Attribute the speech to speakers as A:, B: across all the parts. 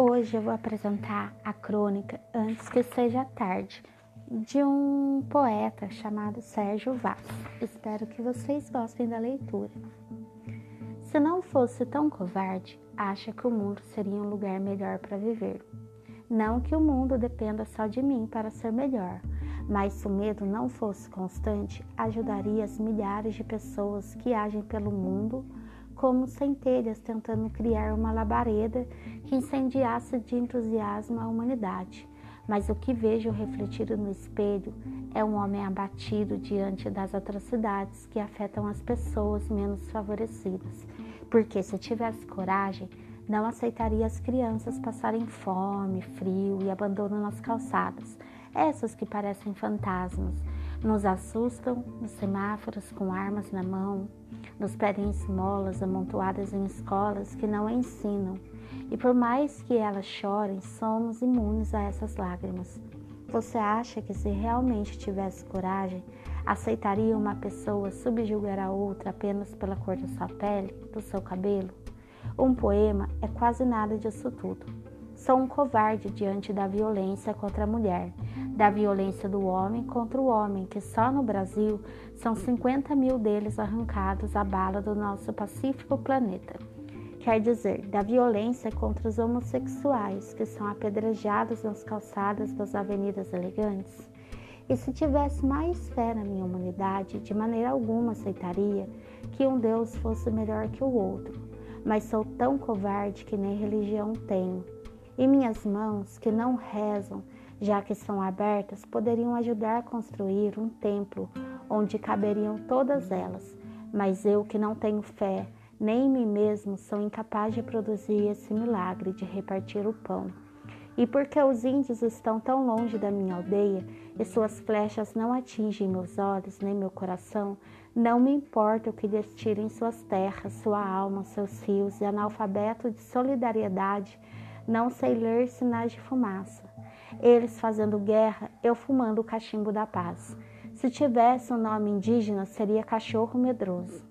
A: Hoje eu vou apresentar a crônica Antes que Seja Tarde, de um poeta chamado Sérgio Vaz. Espero que vocês gostem da leitura. Se não fosse tão covarde, acha que o mundo seria um lugar melhor para viver. Não que o mundo dependa só de mim para ser melhor, mas se o medo não fosse constante, ajudaria as milhares de pessoas que agem pelo mundo como centelhas tentando criar uma labareda que incendiasse de entusiasmo a humanidade. Mas o que vejo refletido no espelho é um homem abatido diante das atrocidades que afetam as pessoas menos favorecidas. Porque se tivesse coragem, não aceitaria as crianças passarem fome, frio e abandono nas calçadas, essas que parecem fantasmas, nos assustam nos semáforos com armas na mão, nos pedem esmolas amontoadas em escolas que não ensinam, e por mais que elas chorem, somos imunes a essas lágrimas. Você acha que se realmente tivesse coragem, aceitaria uma pessoa subjugar a outra apenas pela cor da sua pele, do seu cabelo? Um poema é quase nada disso tudo. Sou um covarde diante da violência contra a mulher, da violência do homem contra o homem, que só no Brasil são 50 mil deles arrancados à bala do nosso pacífico planeta. Quer dizer, da violência contra os homossexuais, que são apedrejados nas calçadas das avenidas elegantes. E se tivesse mais fé na minha humanidade, de maneira alguma aceitaria que um Deus fosse melhor que o outro. Mas sou tão covarde que nem religião tenho e minhas mãos, que não rezam, já que são abertas, poderiam ajudar a construir um templo onde caberiam todas elas. Mas eu, que não tenho fé, nem em mim mesmo, sou incapaz de produzir esse milagre de repartir o pão. E porque os índios estão tão longe da minha aldeia e suas flechas não atingem meus olhos nem meu coração, não me importa o que lhes tirem suas terras, sua alma, seus rios e analfabeto de solidariedade não sei ler sinais de fumaça. Eles fazendo guerra, eu fumando o cachimbo da paz. Se tivesse um nome indígena, seria cachorro medroso.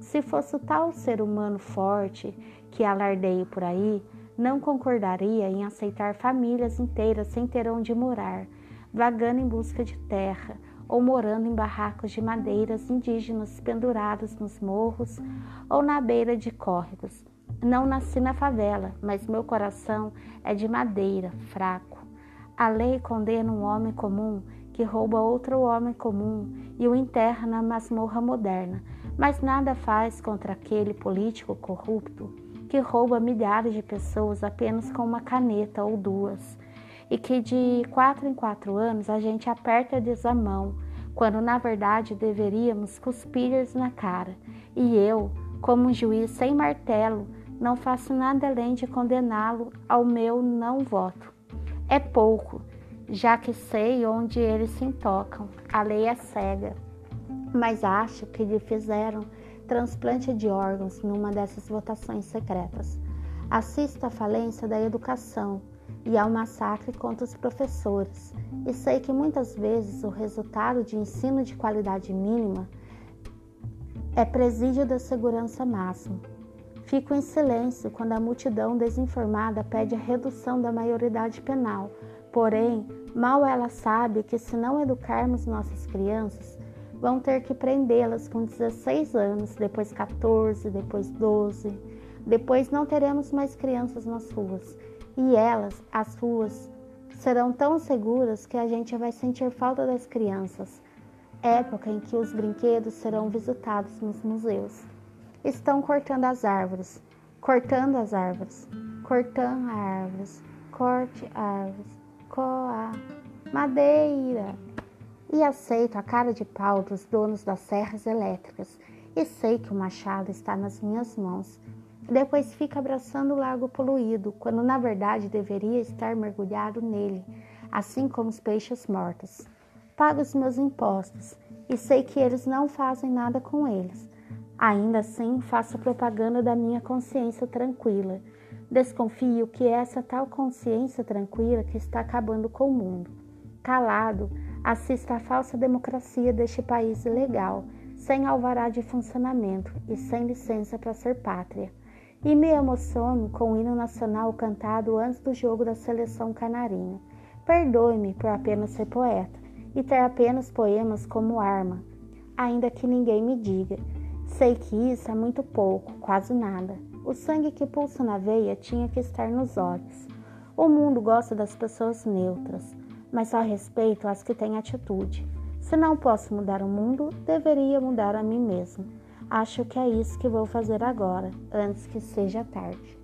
A: Se fosse tal ser humano forte que alardeio por aí, não concordaria em aceitar famílias inteiras sem ter onde morar, vagando em busca de terra ou morando em barracos de madeiras indígenas pendurados nos morros ou na beira de córregos, não nasci na favela, mas meu coração é de madeira, fraco. A lei condena um homem comum que rouba outro homem comum e o enterra na masmorra moderna, mas nada faz contra aquele político corrupto que rouba milhares de pessoas apenas com uma caneta ou duas, e que de quatro em quatro anos a gente aperta-lhes a mão, quando na verdade deveríamos cuspir-lhes na cara. E eu, como um juiz sem martelo, não faço nada além de condená-lo ao meu não voto. É pouco, já que sei onde eles se intocam. A lei é cega, mas acho que lhe fizeram transplante de órgãos numa dessas votações secretas. Assisto à falência da educação e ao massacre contra os professores, e sei que muitas vezes o resultado de ensino de qualidade mínima é presídio da segurança máxima. Fico em silêncio quando a multidão desinformada pede a redução da maioridade penal. Porém, mal ela sabe que se não educarmos nossas crianças, vão ter que prendê-las com 16 anos, depois 14, depois 12. Depois não teremos mais crianças nas ruas. E elas, as ruas, serão tão seguras que a gente vai sentir falta das crianças. Época em que os brinquedos serão visitados nos museus. Estão cortando as árvores, cortando as árvores, cortando árvores, corte árvores, coa, madeira. E aceito a cara de pau dos donos das serras elétricas e sei que o machado está nas minhas mãos. Depois fica abraçando o lago poluído, quando na verdade deveria estar mergulhado nele, assim como os peixes mortos. Pago os meus impostos e sei que eles não fazem nada com eles. Ainda assim, faço propaganda da minha consciência tranquila. Desconfio que é essa tal consciência tranquila que está acabando com o mundo. Calado, assista à falsa democracia deste país ilegal, sem alvará de funcionamento e sem licença para ser pátria. e me emociono com o hino nacional cantado antes do jogo da seleção canarinha. Perdoe-me por apenas ser poeta e ter apenas poemas como arma, ainda que ninguém me diga. Sei que isso é muito pouco, quase nada. O sangue que pulsa na veia tinha que estar nos olhos. O mundo gosta das pessoas neutras, mas só respeito as que têm atitude. Se não posso mudar o mundo, deveria mudar a mim mesmo. Acho que é isso que vou fazer agora, antes que seja tarde.